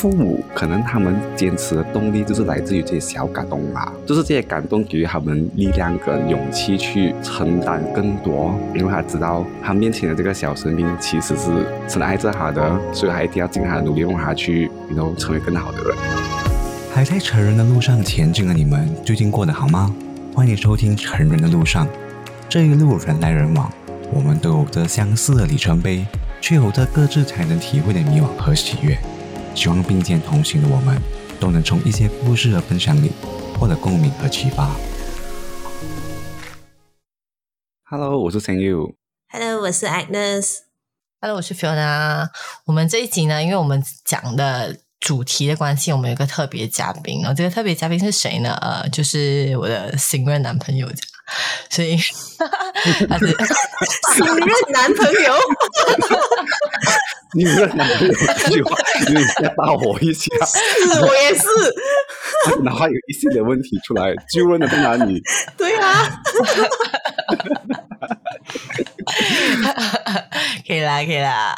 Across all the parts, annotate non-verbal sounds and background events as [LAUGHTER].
父母可能他们坚持的动力就是来自于这些小感动吧，就是这些感动给予他们力量跟勇气去承担更多，因为他知道他面前的这个小生命其实是深爱着他的，所以他一定要尽他的努力让他去，能够成为更好的人。还在成人的路上前进的你们，最近过得好吗？欢迎收听《成人的路上》，这一路人来人往，我们都有着相似的里程碑。却有着各自才能体会的迷惘和喜悦。希望并肩同行的我们，都能从一些故事的分享里获得共鸣和启发。Hello，我是 Thank You。Hello，我是 Agnes。Hello，我是 Fiona。我们这一集呢，因为我们讲的主题的关系，我们有个特别嘉宾。然后这个特别嘉宾是谁呢？呃，就是我的新任男朋友。所以他是新任男朋友，你任男朋友这句话，你吓到我一下。是我也是。哪怕有一系列问题出来，就问的在哪里？对啊。[LAUGHS] 可以啦，可以啦。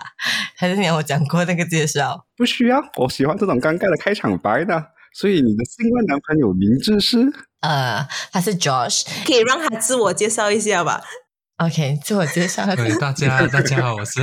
还是你要我讲过那个介绍？不需要，我喜欢这种尴尬的开场白的。所以你的新婚男朋友名字是？呃，他是 Josh，可以让他自我介绍一下吧。OK，自我介绍。对，大家 [LAUGHS] 大家好，我是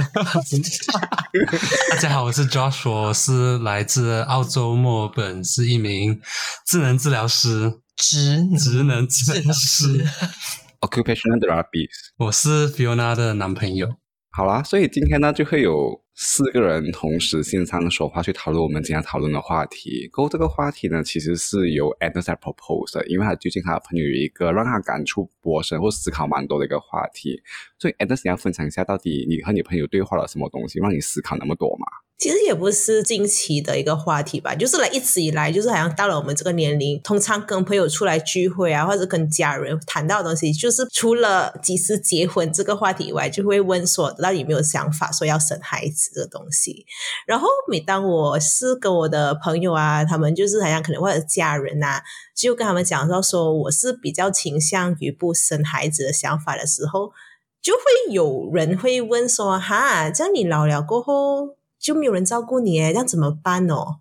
大家好，我是 Josh，我是来自澳洲墨尔本，是一名智能治疗师，职职能治疗师，[LAUGHS] Occupational Therapist。我是 Fiona 的男朋友。好啦，所以今天呢，就会有。四个人同时线上说话去讨论我们今天讨论的话题。过后这个话题呢，其实是由 Adam 在 propose 的，因为他最近他的朋友有一个让他感触颇深或思考蛮多的一个话题。所以 Adam 你要分享一下，到底你和你朋友对话了什么东西，让你思考那么多吗？其实也不是近期的一个话题吧，就是来一直以来，就是好像到了我们这个年龄，通常跟朋友出来聚会啊，或者跟家人谈到的东西，就是除了几时结婚这个话题以外，就会问说到底有没有想法说要生孩子的东西。然后每当我是跟我的朋友啊，他们就是好像可能或者家人呐，就跟他们讲到说我是比较倾向于不生孩子的想法的时候，就会有人会问说哈，这样你老了过后。就没有人照顾你这样怎么办哦？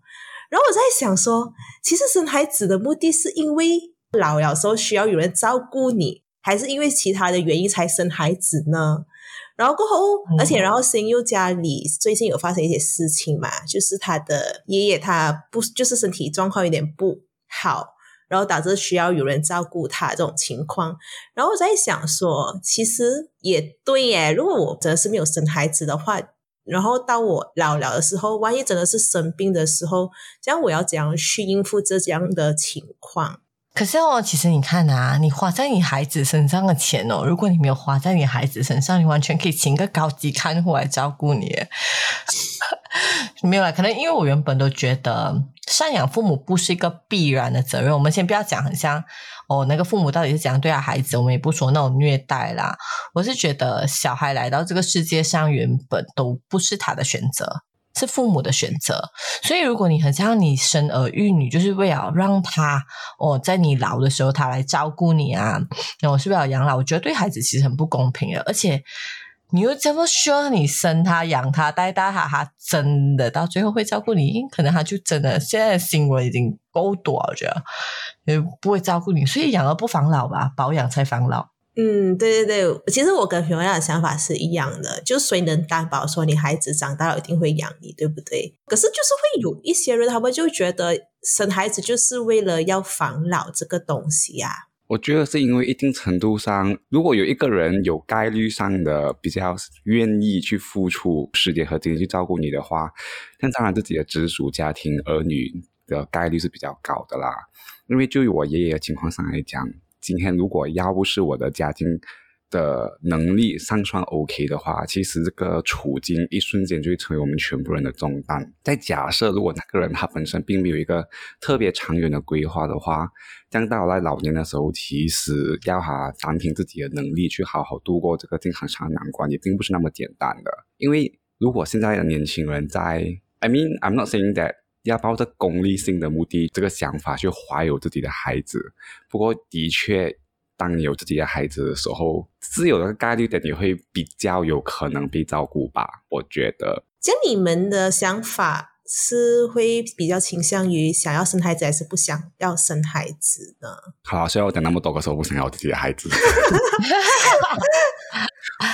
然后我在想说，其实生孩子的目的是因为老了时候需要有人照顾你，还是因为其他的原因才生孩子呢？然后过后，而且然后生又家里最近有发生一些事情嘛，就是他的爷爷他不就是身体状况有点不好，然后导致需要有人照顾他这种情况。然后我在想说，其实也对耶，如果我真的是没有生孩子的话。然后到我老了的时候，万一真的是生病的时候，这样我要怎样去应付这样的情况？可是哦，其实你看啊，你花在你孩子身上的钱哦，如果你没有花在你孩子身上，你完全可以请个高级看护来照顾你。[LAUGHS] 没有啦，可能因为我原本都觉得赡养父母不是一个必然的责任。我们先不要讲很像。哦，那个父母到底是怎样对待孩子？我们也不说那种虐待啦。我是觉得小孩来到这个世界上，原本都不是他的选择，是父母的选择。所以，如果你很像你生儿育女，就是为了让他哦，在你老的时候他来照顾你啊，那我是为了养老，我觉得对孩子其实很不公平的，而且。你又这么说，你生他养他带大他，他真的到最后会照顾你？可能他就真的现在的新闻已经够多，我觉得也不会照顾你，所以养儿不防老吧，保养才防老。嗯，对对对，其实我跟平亚的想法是一样的，就谁能担保说你孩子长大了一定会养你，对不对？可是就是会有一些人，他们就觉得生孩子就是为了要防老这个东西呀。我觉得是因为一定程度上，如果有一个人有概率上的比较愿意去付出时间和精力去照顾你的话，那当然自己的直属家庭儿女的概率是比较高的啦。因为就以我爷爷的情况上来讲，今天如果要不是我的家庭，的能力尚算 OK 的话，其实这个处境一瞬间就会成为我们全部人的重担。在假设如果那个人他本身并没有一个特别长远的规划的话，将到来老年的时候，其实要他单凭自己的能力去好好度过这个健康上的难关，也并不是那么简单的。因为如果现在的年轻人在，I mean I'm not saying that 要抱着功利性的目的这个想法去怀有自己的孩子，不过的确。当你有自己的孩子的时候，是有个概率的，你会比较有可能被照顾吧？我觉得。像你们的想法是会比较倾向于想要生孩子，还是不想要生孩子呢？好，虽然我讲那么多，可是我不想要自己的孩子。[LAUGHS]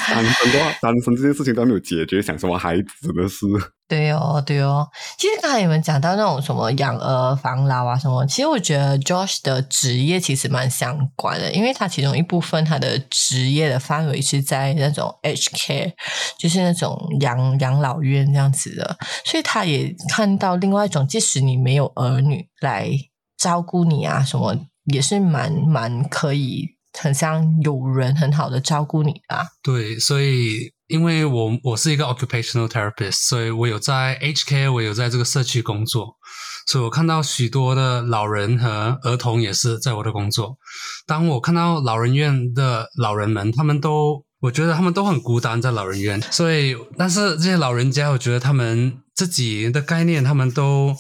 单身的话，单身这件事情都没有解决，想什么孩子的事？对哦，对哦。其实刚才你们讲到那种什么养儿防老啊什么，其实我觉得 Josh 的职业其实蛮相关的，因为他其中一部分他的职业的范围是在那种 H care，就是那种养养老院这样子的，所以他也看到另外一种，即使你没有儿女来照顾你啊什么，也是蛮蛮可以。很像有人很好的照顾你啊，对，所以因为我我是一个 occupational therapist，所以我有在 HK，我有在这个社区工作，所以我看到许多的老人和儿童也是在我的工作。当我看到老人院的老人们，他们都我觉得他们都很孤单在老人院，所以但是这些老人家，我觉得他们自己的概念，他们都。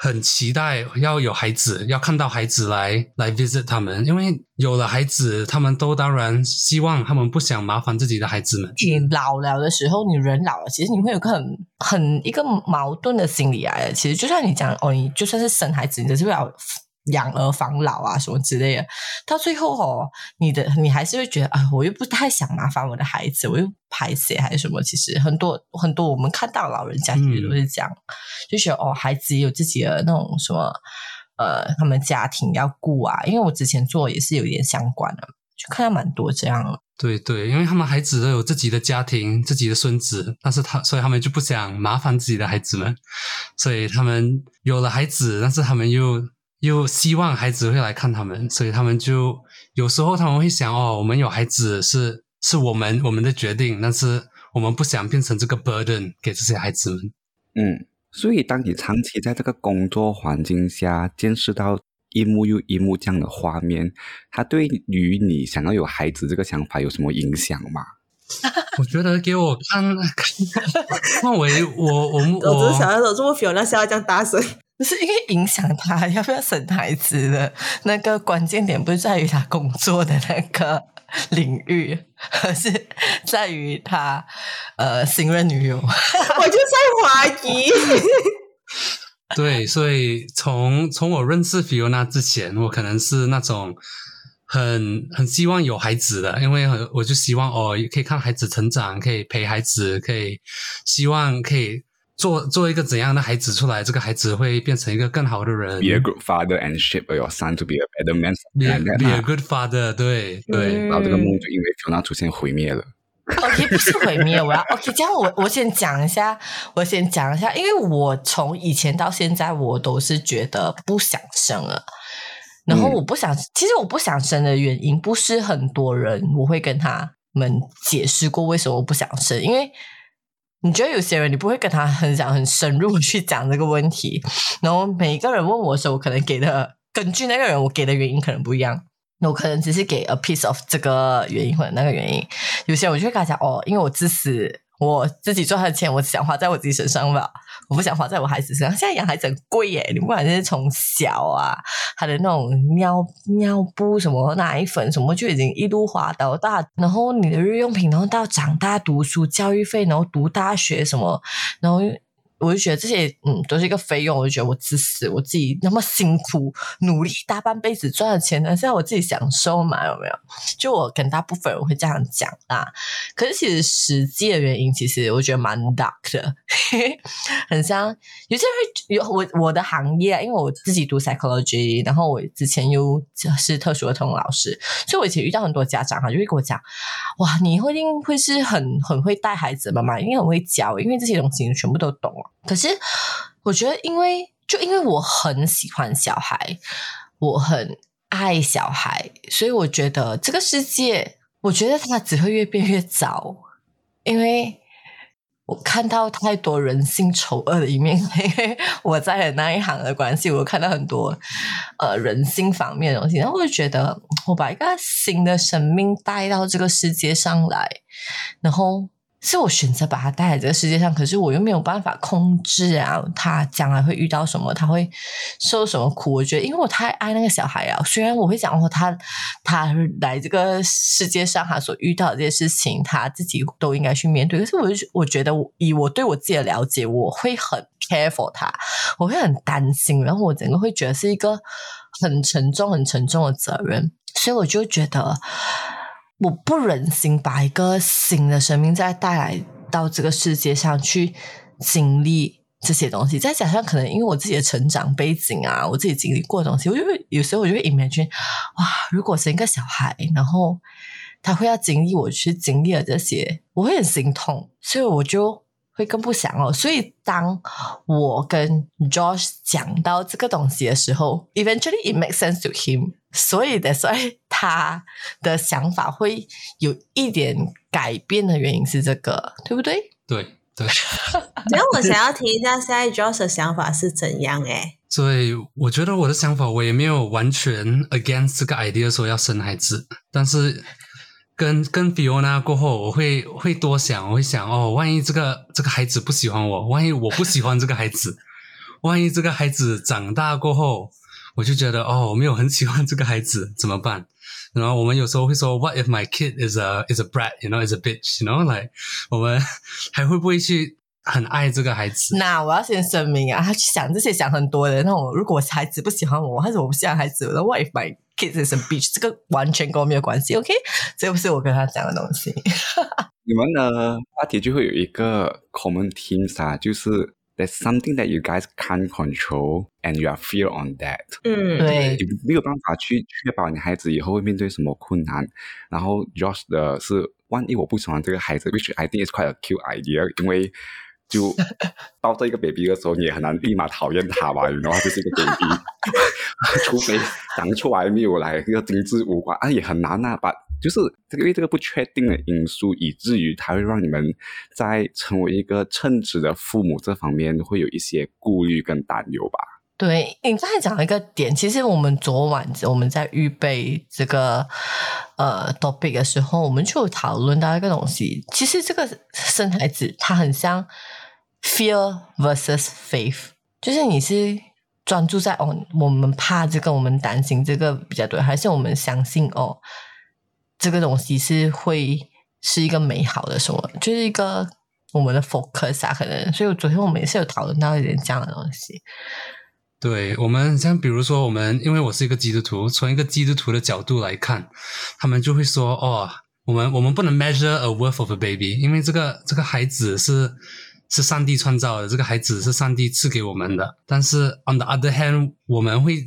很期待要有孩子，要看到孩子来来 visit 他们，因为有了孩子，他们都当然希望，他们不想麻烦自己的孩子们。你老了的时候，你人老了，其实你会有个很很一个矛盾的心理来的。其实就像你讲哦，你就算是生孩子，你是要。养儿防老啊，什么之类的，到最后哦，你的你还是会觉得啊，我又不太想麻烦我的孩子，我又排斥还是什么？其实很多很多我们看到老人家其实都是这样，就觉得哦，孩子也有自己的那种什么呃，他们家庭要顾啊。因为我之前做也是有点相关的，就看到蛮多这样。对对，因为他们孩子都有自己的家庭、自己的孙子，但是他所以他们就不想麻烦自己的孩子们，所以他们有了孩子，但是他们又。又希望孩子会来看他们，所以他们就有时候他们会想哦，我们有孩子是是我们我们的决定，但是我们不想变成这个 burden 给这些孩子们。嗯，所以当你长期在这个工作环境下见识到一幕又一幕这样的画面，它对于你想要有孩子这个想法有什么影响吗？我觉得给我看看，那我我我我只是想要说这么 feel，那笑这样大声。不是因为影响他 [LAUGHS] 要不要生孩子的那个关键点，不是在于他工作的那个 [LAUGHS] 领域，而是在于他呃新任女友。[LAUGHS] 我就在怀疑。对，所以从从我认识 Fiona 之前，我可能是那种很很希望有孩子的，因为我就希望哦，可以看孩子成长，可以陪孩子，可以希望可以。做做一个怎样的孩子出来，这个孩子会变成一个更好的人。Be a good father and shape your son to be a better man. Be a good father，对对。然后这个梦就因为从那出现毁灭了。OK，不是毁灭，我要 [LAUGHS] OK。这样我我先讲一下，我先讲一下，因为我从以前到现在，我都是觉得不想生了。然后我不想，其实我不想生的原因，不是很多人我会跟他们解释过为什么我不想生，因为。你觉得有些人，你不会跟他很讲很深入去讲这个问题，[LAUGHS] 然后每一个人问我的时候，我可能给的根据那个人我给的原因可能不一样，我可能只是给 a piece of 这个原因或者那个原因，有些人我就会跟他讲哦，因为我自私。我自己赚的钱，我只想花在我自己身上吧，我不想花在我孩子身上。现在养孩子很贵耶，你不管是从小啊，他的那种尿尿布什么奶粉什么，就已经一路花到大，然后你的日用品，然后到长大读书教育费，然后读大学什么，然后。我就觉得这些嗯都是一个费用，我就觉得我自私，我自己那么辛苦努力大半辈子赚的钱，呢，是要我自己享受嘛？有没有？就我跟大部分人会这样讲啦。可是其实实际的原因，其实我觉得蛮 dark 的，[LAUGHS] 很像有些人有我我的行业，因为我自己读 psychology，然后我之前又是特殊儿童老师，所以我以前遇到很多家长哈，就会跟我讲，哇，你会一定会是很很会带孩子的妈妈，因为很会教，因为这些东西你全部都懂了。可是，我觉得，因为就因为我很喜欢小孩，我很爱小孩，所以我觉得这个世界，我觉得它只会越变越糟，因为我看到太多人性丑恶的一面。[LAUGHS] 因为我在的那一行的关系，我看到很多呃人性方面的东西，然后我就觉得，我把一个新的生命带到这个世界上来，然后。是我选择把他带来这个世界上，可是我又没有办法控制啊，他将来会遇到什么，他会受什么苦？我觉得，因为我太爱那个小孩啊。虽然我会讲哦他他来这个世界上，他所遇到的这些事情，他自己都应该去面对。可是，我就我觉得，以我对我自己的了解，我会很 care for 他，我会很担心，然后我整个会觉得是一个很沉重、很沉重的责任，所以我就觉得我不忍心把一个新的生命再带来到这个世界上去经历这些东西，再加上可能因为我自己的成长背景啊，我自己经历过的东西，我就会有时候我就会隐埋去哇，如果生一个小孩，然后他会要经历我去经历了这些，我会很心痛，所以我就会更不想哦。所以当我跟 Josh 讲到这个东西的时候，eventually it makes sense to him，所以的，所以他的想法会有一点改变的原因是这个，对不对？对对，[LAUGHS] 然后我想要听一下现在 Josh 的想法是怎样诶所以我觉得我的想法，我也没有完全 against 这个 idea 说要生孩子，但是跟跟 Fiona 过后，我会会多想，我会想哦，万一这个这个孩子不喜欢我，万一我不喜欢这个孩子，万一这个孩子长大过后，我就觉得哦，我没有很喜欢这个孩子，怎么办？然后我们有时候会说，What if my kid is a is a brat，you know，is a bitch，you know，like 我们 [LAUGHS] 还会不会去很爱这个孩子？那我要先声明啊，他去想这些想很多的那种，如果孩子不喜欢我，或者我不喜欢孩子，我的 wife，my kids is a bitch？这个完全跟我没有关系，OK？这不是我跟他讲的东西。你们的话题就会有一个 common themes 啊，就是 there's something that you guys can't control and you are fear on that。嗯，对你没有办法去确保你孩子以后会面对什么困难。然后 Josh 的是，万一我不喜欢这个孩子，which I think is quite a cute idea，因为就抱着一个 baby 的时候，你也很难立马讨厌他吧，然后就是一个 baby，[LAUGHS] 除非长出来没有来一个精致五官啊，也很难啊。把就是这个因为这个不确定的因素，以至于它会让你们在成为一个称职的父母这方面会有一些顾虑跟担忧吧。对你刚才讲了一个点，其实我们昨晚我们在预备这个呃 topic 的时候，我们就有讨论到一个东西。其实这个生孩子，它很像 fear versus faith，就是你是专注在哦，我们怕这个，我们担心这个比较多，还是我们相信哦，这个东西是会是一个美好的什么，就是一个我们的 focus 啊，可能。所以昨天我们也是有讨论到一点这样的东西。对我们像比如说我们，因为我是一个基督徒，从一个基督徒的角度来看，他们就会说哦，我们我们不能 measure a worth of a baby，因为这个这个孩子是是上帝创造的，这个孩子是上帝赐给我们的。但是 on the other hand，我们会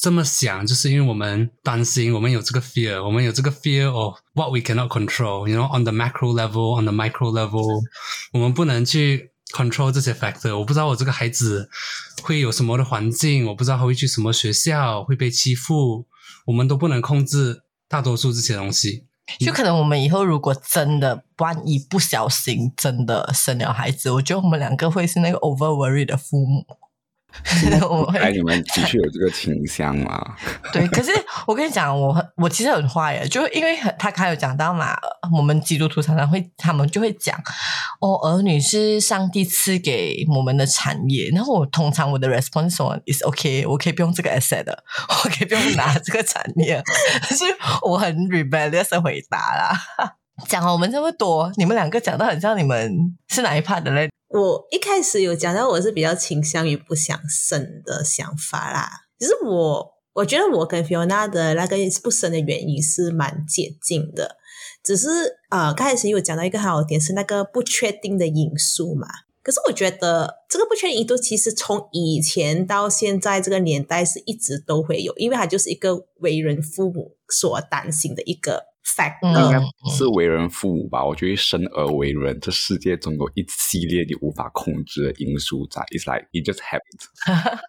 这么想，就是因为我们担心，我们有这个 fear，我们有这个 fear of what we cannot control，you know on the macro level，on the micro level，我们不能去。control 这些 factor，我不知道我这个孩子会有什么的环境，我不知道他会去什么学校，会被欺负，我们都不能控制大多数这些东西。就可能我们以后如果真的万一不小心真的生了孩子，我觉得我们两个会是那个 over worry 的父母。[LAUGHS] 我哎，会你们的确有这个倾向嘛？[LAUGHS] 对，可是我跟你讲，我很我其实很坏耶，就因为很他还有讲到嘛，我们基督徒常常会他们就会讲哦，儿女是上帝赐给我们的产业。然后我通常我的 response is OK，我可以不用这个 asset 的，我可以不用拿这个产业，[LAUGHS] 可是我很 rebellious 的回答啦。讲了我们这么多，你们两个讲的很像你们是哪一 part 的嘞？我一开始有讲到我是比较倾向于不想生的想法啦，其实我我觉得我跟 Fiona 的那个不生的原因是蛮接近的，只是呃刚开始有讲到一个很好点是那个不确定的因素嘛。可是我觉得这个不确定因素其实从以前到现在这个年代是一直都会有，因为它就是一个为人父母所担心的一个是为人父母吧？我觉得生而为人，这世界总有一系列你无法控制的因素在。It's like it just happens。[LAUGHS]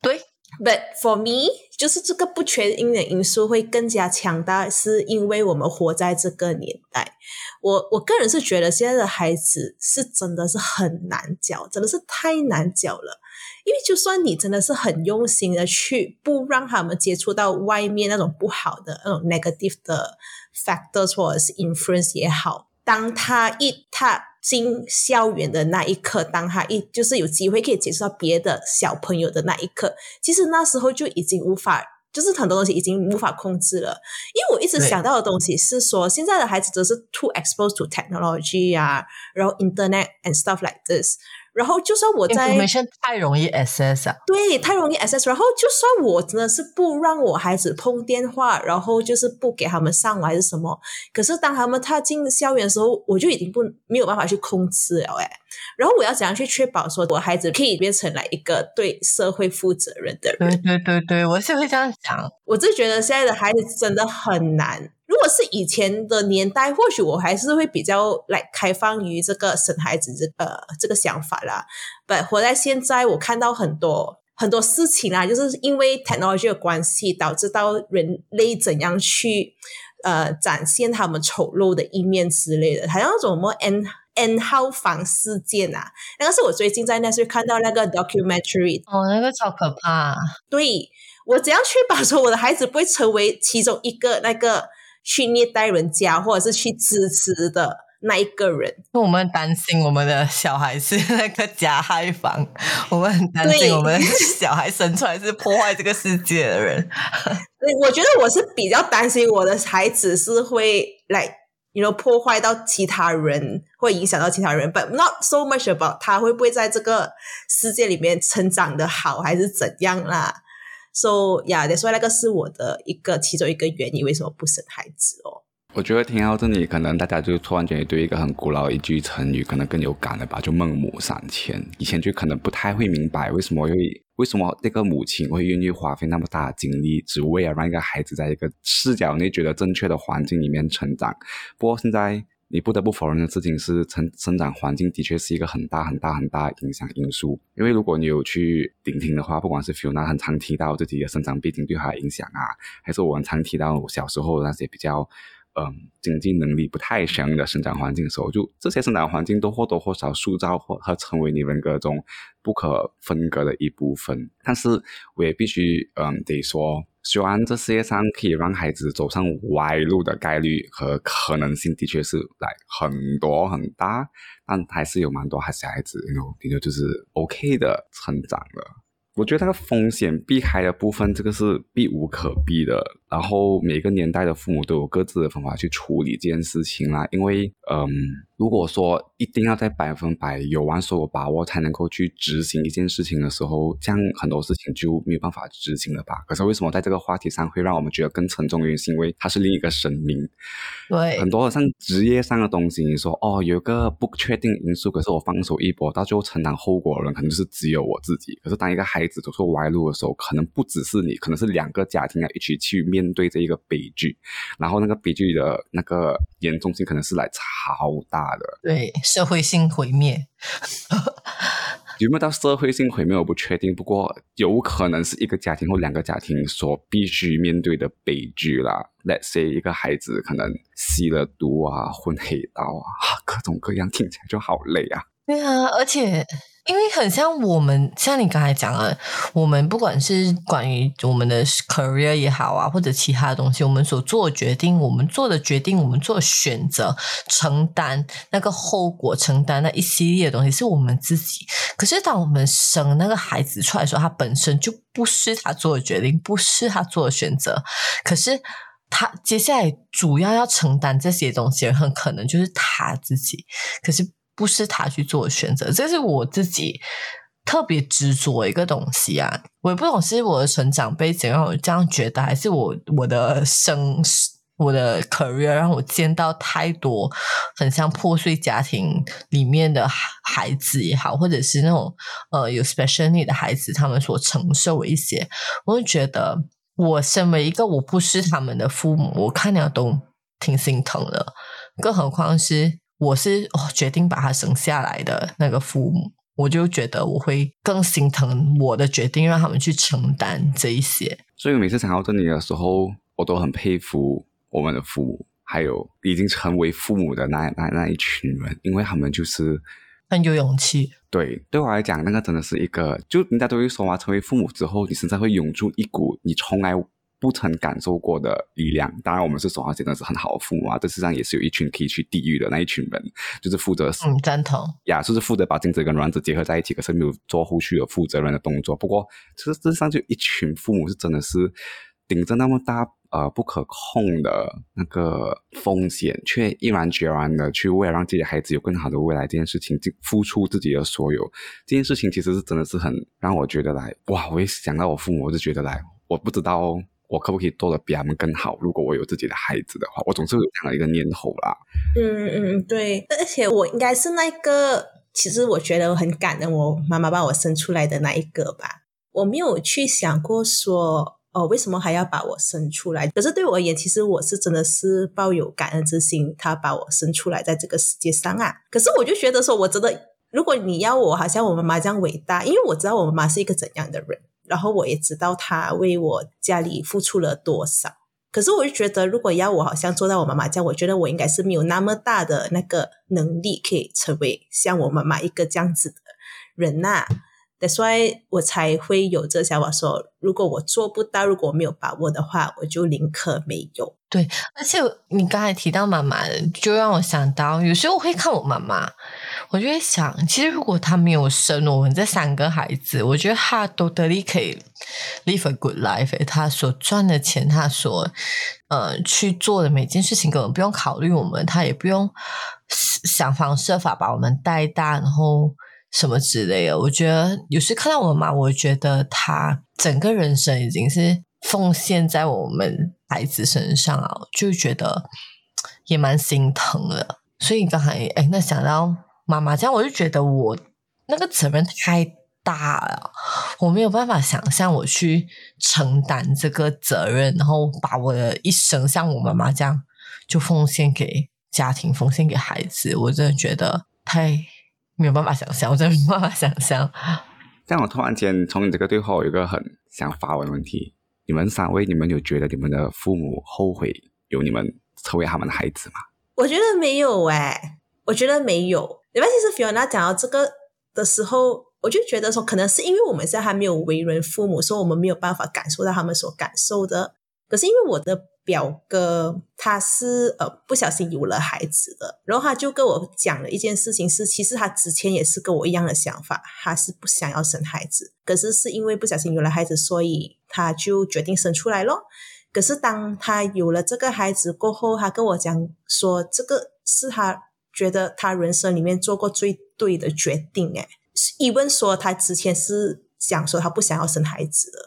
对，But for me，就是这个不确定的因素会更加强大，是因为我们活在这个年代。我我个人是觉得现在的孩子是真的是很难教，真的是太难教了。因为就算你真的是很用心的去不让他们接触到外面那种不好的那种 negative 的 factors 或者是 influence 也好，当他一他进校园的那一刻，当他一就是有机会可以接触到别的小朋友的那一刻，其实那时候就已经无法，就是很多东西已经无法控制了。因为我一直想到的东西是说，现在的孩子都是 too exposed to technology 啊，然后 internet and stuff like this。然后就算我在 information 太容易 access 啊，对，太容易 access。然后就算我真的是不让我孩子碰电话，然后就是不给他们上网还是什么，可是当他们踏进校园的时候，我就已经不没有办法去控制了哎。然后我要怎样去确保说我孩子可以变成来一个对社会负责任的人？对对对对，我是会这样想。我就觉得现在的孩子真的很难。如果是以前的年代，或许我还是会比较来开放于这个生孩子这呃这个想法啦。不，活在现在，我看到很多很多事情啊，就是因为 technology 的关系，导致到人类怎样去呃展现他们丑陋的一面之类的，好像那种什么 N N 号房事件啊，那个是我最近在那是看到那个 documentary，哦，那个超可怕。对我怎样确保说我的孩子不会成为其中一个那个。去虐待人家，或者是去支持的那一个人，那我们担心我们的小孩是那个加害方，[LAUGHS] 我们很担心我们小孩生出来是破坏这个世界的人。[LAUGHS] 我觉得我是比较担心我的孩子是会来，know 破坏到其他人，会影响到其他人，but not so much about 他会不会在这个世界里面成长的好，还是怎样啦？So yeah，所以那个是我的一个其中一个原因，为什么不生孩子哦？我觉得听到这里，可能大家就突然间对一个很古老一句成语可能更有感了吧？就孟母三迁。以前就可能不太会明白为什么会为什么那个母亲会愿意花费那么大的精力，只为了让一个孩子在一个视角内觉得正确的环境里面成长。不过现在。你不得不否认的事情是，成生长环境的确是一个很大很大很大影响因素。因为如果你有去聆听的话，不管是 Fiona 很常提到自己的生长背景对他的影响啊，还是我们常提到小时候那些比较嗯经济能力不太强的生长环境的时候，就这些生长环境都或多或少塑造或和成为你人格中不可分割的一部分。但是我也必须嗯得说。虽然这世界上可以让孩子走上歪路的概率和可能性的确是来很多很大，但还是有蛮多孩子孩子，有比如就是 OK 的成长了。我觉得那个风险避开的部分，这个是避无可避的。然后每个年代的父母都有各自的方法去处理这件事情啦。因为，嗯，如果说一定要在百分百有完所有把握才能够去执行一件事情的时候，这样很多事情就没有办法执行了吧？可是为什么在这个话题上会让我们觉得更沉重？原因是因为它是另一个生命。对，很多像职业上的东西，你说哦，有个不确定因素，可是我放手一搏，到最后承担后果的人可能就是只有我自己。可是当一个孩子走错歪路的时候，可能不只是你，可能是两个家庭要一起去面对这一个悲剧，然后那个悲剧的那个严重性可能是来超大的，对社会性毁灭。[LAUGHS] 有没有到社会性毁灭我不确定，不过有可能是一个家庭或两个家庭所必须面对的悲剧啦。Let's say 一个孩子可能吸了毒啊，混黑道啊，各种各样，听起来就好累啊。对啊，而且。因为很像我们，像你刚才讲的，我们不管是关于我们的 career 也好啊，或者其他的东西，我们所做的决定，我们做的决定，我们做的选择，承担那个后果，承担那一系列的东西，是我们自己。可是当我们生那个孩子出来的时候，他本身就不是他做的决定，不是他做的选择。可是他接下来主要要承担这些东西，很可能就是他自己。可是。不是他去做选择，这是我自己特别执着一个东西啊！我也不懂是我的成长背景让我这样觉得，还是我我的生我的 career 让我见到太多很像破碎家庭里面的孩子也好，或者是那种呃有 special need 的孩子，他们所承受的一些，我就觉得我身为一个我不是他们的父母，我看了都挺心疼的，更何况是。我是哦，决定把他生下来的那个父母，我就觉得我会更心疼我的决定，让他们去承担这一些。所以每次想到这里的时候，我都很佩服我们的父母，还有已经成为父母的那那那一群人，因为他们就是很有勇气。对，对我来讲，那个真的是一个，就人家都会说嘛，成为父母之后，你身上会涌出一股你从来。不曾感受过的力量。当然，我们是说话真的是很好的父母啊。这世上也是有一群可以去地狱的那一群人，就是负责嗯赞同呀，就是负责把精子跟卵子结合在一起，可是没有做后续的负责任的动作。不过，其实世上就一群父母是真的是顶着那么大呃不可控的那个风险，却毅然决然的去为了让自己的孩子有更好的未来这件事情，付出自己的所有，这件事情其实是真的是很让我觉得来哇！我一想到我父母，我就觉得来，我不知道我可不可以做的比他们更好。如果我有自己的孩子的话，我总是有这样的一个念头啦。嗯嗯，对，而且我应该是那个，其实我觉得我很感恩我妈妈把我生出来的那一个吧。我没有去想过说，哦，为什么还要把我生出来？可是对我而言，其实我是真的是抱有感恩之心，他把我生出来在这个世界上啊。可是我就觉得说，我真的，如果你要我好像我妈妈这样伟大，因为我知道我妈妈是一个怎样的人，然后我也知道他为我家里付出了多少。可是我就觉得，如果要我好像做到我妈妈这样，我觉得我应该是没有那么大的那个能力，可以成为像我妈妈一个这样子的人呐。That's why 我才会有这想法，说如果我做不到，如果我没有把握的话，我就宁可没有。对，而且你刚才提到妈妈，就让我想到，有时候我会看我妈妈，我就会想，其实如果他没有生我们这三个孩子，我觉得他都得力可以 live a good life。他所赚的钱，他所呃去做的每件事情，根本不用考虑我们，他也不用想方设法把我们带大，然后。什么之类的，我觉得有时看到我妈，我觉得她整个人生已经是奉献在我们孩子身上啊，就觉得也蛮心疼的。所以刚才哎，那想到妈妈这样，我就觉得我那个责任太大了，我没有办法想象我去承担这个责任，然后把我的一生像我妈妈这样就奉献给家庭，奉献给孩子，我真的觉得太。没有办法想象，我真的没有办法想象。这样，我突然间从你这个对话，有一个很想发问的问题：你们三位，你们有觉得你们的父母后悔有你们成为他们的孩子吗？我觉得没有哎，我觉得没有。因为其实 Fiona 讲到这个的时候，我就觉得说，可能是因为我们现在还没有为人父母，所以我们没有办法感受到他们所感受的。可是因为我的。表哥他是呃不小心有了孩子的，然后他就跟我讲了一件事情，是其实他之前也是跟我一样的想法，他是不想要生孩子，可是是因为不小心有了孩子，所以他就决定生出来咯。可是当他有了这个孩子过后，他跟我讲说，这个是他觉得他人生里面做过最对的决定。诶，疑问说他之前是想说他不想要生孩子的。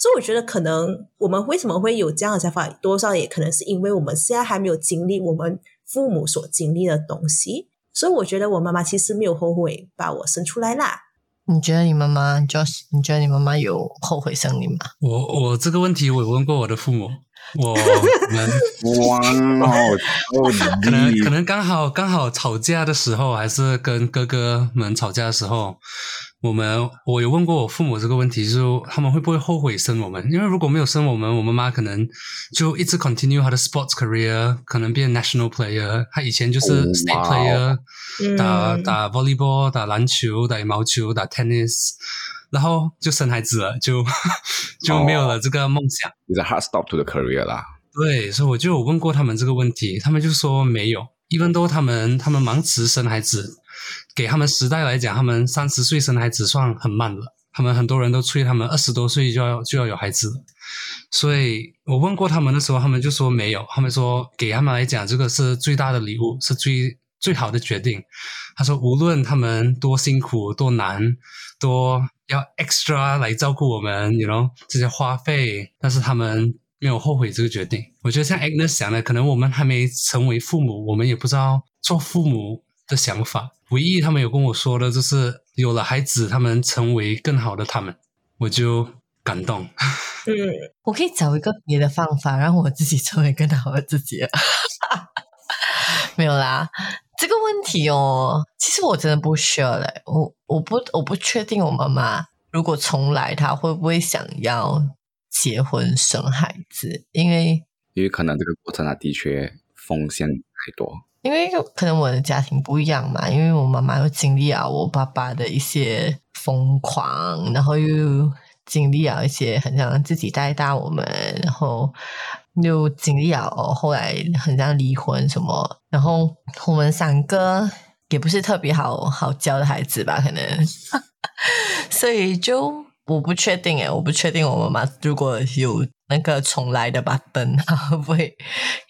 所以我觉得，可能我们为什么会有这样的想法，多少也可能是因为我们现在还没有经历我们父母所经历的东西。所以我觉得，我妈妈其实没有后悔把我生出来啦。你觉得你妈妈，Josh？你觉得你妈妈有后悔生你吗？我我这个问题，我问过我的父母，我们哇，[LAUGHS] 可能可能刚好刚好吵架的时候，还是跟哥哥们吵架的时候。我们我有问过我父母这个问题，就是他们会不会后悔生我们？因为如果没有生我们，我妈妈可能就一直 continue 她的 sports career，可能变 national player。她以前就是 state player，打打 volleyball，打篮球，打羽毛球，打 tennis，然后就生孩子了，就 [LAUGHS] 就没有了这个梦想。你在 hard stop to the career 啦。对，所以我就有问过他们这个问题，他们就说没有。一般都他们他们忙迟生孩子。给他们时代来讲，他们三十岁生孩子算很慢了。他们很多人都催他们二十多岁就要就要有孩子，所以我问过他们的时候，他们就说没有。他们说给他们来讲，这个是最大的礼物，是最最好的决定。他说无论他们多辛苦、多难、多要 extra 来照顾我们，you know 这些花费，但是他们没有后悔这个决定。我觉得像 Agnes 讲的，可能我们还没成为父母，我们也不知道做父母的想法。唯一他们有跟我说的，就是有了孩子，他们成为更好的他们，我就感动。嗯，我可以找一个别的方法，让我自己成为更好的自己。[LAUGHS] 没有啦，这个问题哦，其实我真的不需要嘞。我我不我不确定，我妈妈如果重来，她会不会想要结婚生孩子？因为因为可能这个过程啊，的确风险太多。因为可能我的家庭不一样嘛，因为我妈妈又经历了我爸爸的一些疯狂，然后又经历了一些很像自己带大我们，然后又经历了后来很像离婚什么，然后我们三个也不是特别好好教的孩子吧，可能，[LAUGHS] 所以就我不确定诶，我不确定我妈妈如果有那个重来的版本，[LAUGHS] 她会不会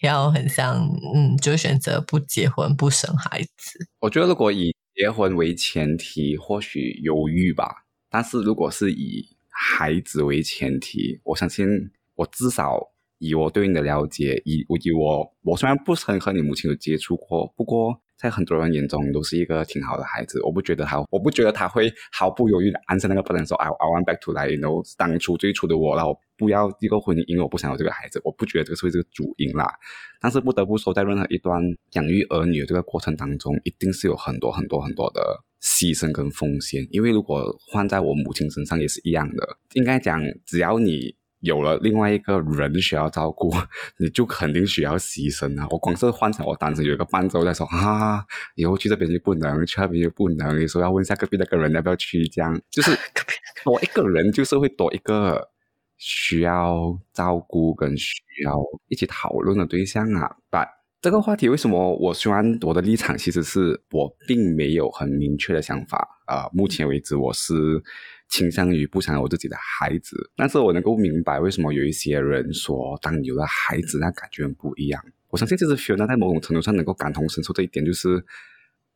要很像嗯，就选择不结婚不生孩子？我觉得如果以结婚为前提，或许犹豫吧。但是如果是以孩子为前提，我相信我至少以我对你的了解，以我以我我虽然不曾和你母亲有接触过，不过。在很多人眼中，你都是一个挺好的孩子。我不觉得他，我不觉得他会毫不犹豫的按下那个不能说 I I want back to 来，然后当初最初的我，然后不要一个婚姻，因为我不想有这个孩子。我不觉得这个是这个主因啦。但是不得不说，在任何一段养育儿女的这个过程当中，一定是有很多很多很多的牺牲跟风险。因为如果换在我母亲身上也是一样的，应该讲只要你。有了另外一个人需要照顾，[LAUGHS] 你就肯定需要牺牲啊！我光是幻想我当时有一个伴奏在说啊，以后去这边就不能，去那边就不能。你说要问下隔壁那个人要不要去，这样就是 [LAUGHS] 多一个人，就是会多一个需要照顾跟需要一起讨论的对象啊。把这个话题为什么我虽然我的立场其实是我并没有很明确的想法啊，目前为止我是。倾向于不想有自己的孩子，但是我能够明白为什么有一些人说，当有了孩子，那感觉很不一样。我相信这是 Fiona 在某种程度上能够感同身受这一点，就是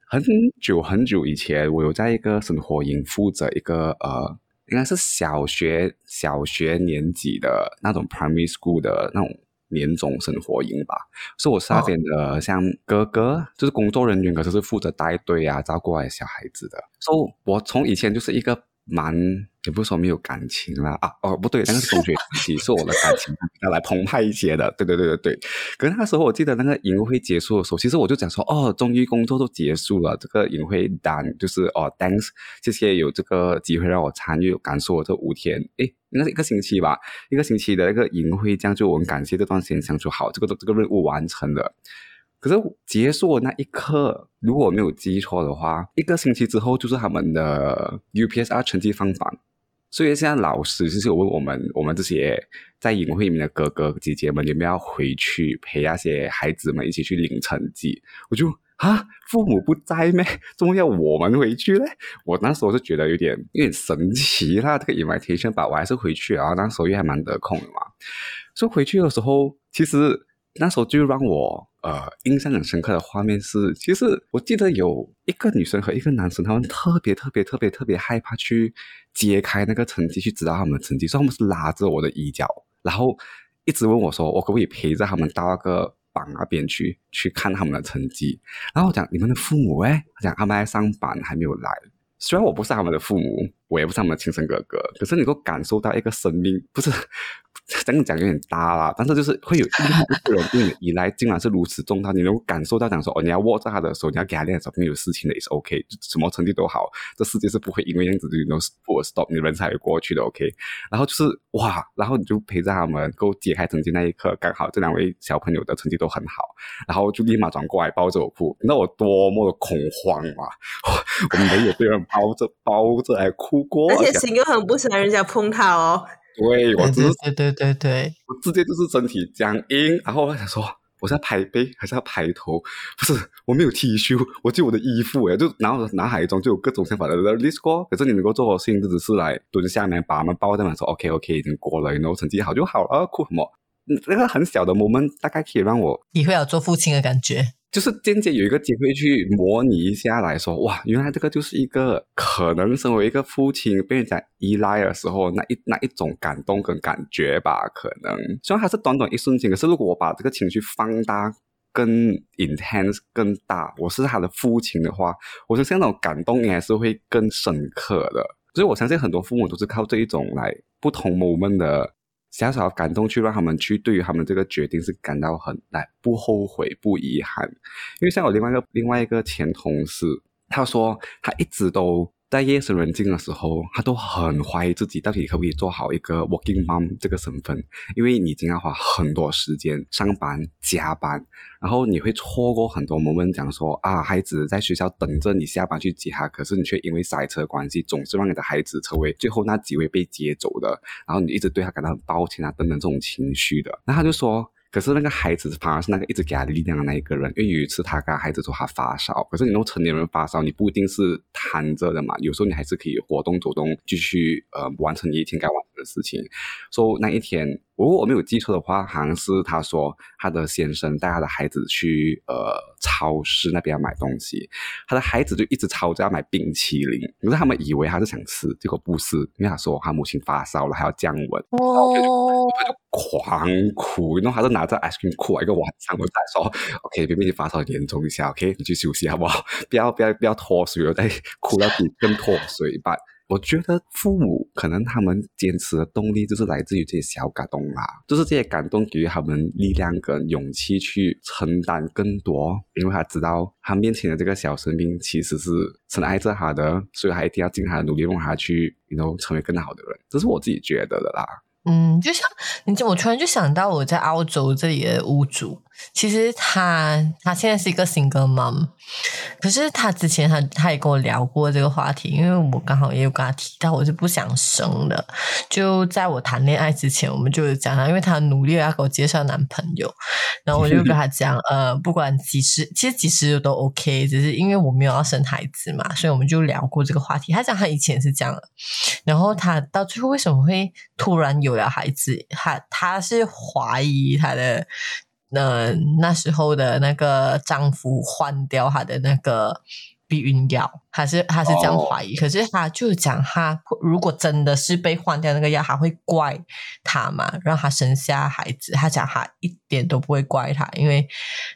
很久很久以前，我有在一个生活营负责一个呃，应该是小学小学年级的那种 primary school 的那种年终生活营吧，是我是那边的像哥哥，就是工作人员，可是是负责带队啊，照顾小孩子的。所以，我从以前就是一个。蛮也不是说没有感情了啊哦不对，那个是中学时期，是我的感情要来澎湃一些的，对对对对对。可是那时候我记得那个营会结束的时候，其实我就讲说哦，终于工作都结束了，这个营会单就是哦，thanks，谢谢有这个机会让我参与，感受这五天，诶，应该是一个星期吧，一个星期的那个营会，这样就我很感谢这段时间相处好，这个这个任务完成了。可是结束的那一刻，如果我没有记错的话，一个星期之后就是他们的 UPSR 成绩放榜，所以现在老师就是有问我们，我们这些在营会里面的哥哥姐姐们，有没有要回去陪那些孩子们一起去领成绩？我就啊，父母不在咩？[LAUGHS] 怎么要我们回去嘞？我那时候就觉得有点有点神奇啦，这个 invitation [LAUGHS] 吧，我还是回去啊。那时候也还蛮得空的嘛，所以回去的时候，其实。那时候就让我呃印象很深刻的画面是，其实我记得有一个女生和一个男生，他们特别特别特别特别害怕去揭开那个成绩，去知道他们的成绩，所以他们是拉着我的衣角，然后一直问我说，我可不可以陪着他们到那个榜那边去去看他们的成绩？然后我讲你们的父母哎，讲他们在上班还没有来。虽然我不是他们的父母，我也不是他们的亲生哥哥，可是你够感受到一个生命，不是 [LAUGHS] 这样讲有点大啦，但是就是会有一个人对你依赖，竟然是如此重大，你能够感受到讲说哦，你要握着他的手，你要给他练手，没有事情的也是 OK，什么成绩都好，这世界是不会因为样子就 no stop，你人才会过去的 OK。然后就是哇，然后你就陪着他们，够解开成绩那一刻，刚好这两位小朋友的成绩都很好，然后就立马转过来抱着我哭，那我多么的恐慌嘛？[LAUGHS] 我们没有对人。抱着抱着还哭过，而且心又很不喜欢人家碰他哦。[LAUGHS] 对，我只是对对对对，我直接就是身体僵硬，然后我想说，我是要拍背还是要拍头？不是，我没有 T 恤，我就我的衣服哎，就然后脑海中就有各种想法的 list 过。可是你能够做的事情，就只是来蹲下面把他们抱在那说 OK OK 已经过了，然后成绩好就好了，哭什么？那个很小的 moment 大概可以让我体会有做父亲的感觉。就是间接有一个机会去模拟一下来说，哇，原来这个就是一个可能身为一个父亲被人家依赖的时候，那一那一种感动跟感觉吧。可能虽然还是短短一瞬间，可是如果我把这个情绪放大、更 intense、更大，我是他的父亲的话，我相信那种感动应该是会更深刻的。所以我相信很多父母都是靠这一种来不同 moment 的。小小的感动，去让他们去对于他们这个决定是感到很来不后悔不遗憾，因为像我另外一个另外一个前同事，他说他一直都。在夜深人静的时候，他都很怀疑自己到底可不可以做好一个 working mom 这个身份，因为你经常花很多时间上班加班，然后你会错过很多 moment，讲说啊，孩子在学校等着你下班去接他，可是你却因为塞车关系，总是让你的孩子成为最后那几位被接走的，然后你一直对他感到很抱歉啊，等等这种情绪的，那他就说。可是那个孩子反而是那个一直给他力量的那一个人，因为有一次他跟孩子说他发烧，可是你那种成年人发烧，你不一定是瘫着的嘛，有时候你还是可以活动走动，继续呃完成你一天该完事情。说、so, 那一天，如果我没有记错的话，好像是他说他的先生带他的孩子去呃超市那边买东西，他的孩子就一直吵着要买冰淇淋，可是他们以为他是想吃，结果不是，因为他说他母亲发烧了，还要降温，哦，狂哭，然后他就拿着 ice cream 哭了一个晚上，我再说，OK，别别你发烧严重一下，OK，你去休息好不好？不要不要不要脱水了，再哭到比更脱水吧。我觉得父母可能他们坚持的动力就是来自于这些小感动啦，就是这些感动给予他们力量跟勇气去承担更多，因为他知道他面前的这个小生命其实是深爱着他的，所以他一定要尽他的努力让他去，然后成为更好的人，这是我自己觉得的啦。嗯，就像你，我突然就想到我在澳洲这里的屋主，其实他他现在是一个 single mom，可是他之前他他也跟我聊过这个话题，因为我刚好也有跟他提到我是不想生的，就在我谈恋爱之前，我们就有讲他，因为他努力要给我介绍男朋友，然后我就跟他讲，呃，不管几时，其实几时都 OK，只是因为我没有要生孩子嘛，所以我们就聊过这个话题。他讲他以前是这样，然后他到最后为什么会突然有了孩子，他他是怀疑他的。呃，那时候的那个丈夫换掉她的那个避孕药，还是他是这样怀疑。可是她就讲，她如果真的是被换掉那个药，她会怪他嘛？让她生下孩子，她讲她一点都不会怪他，因为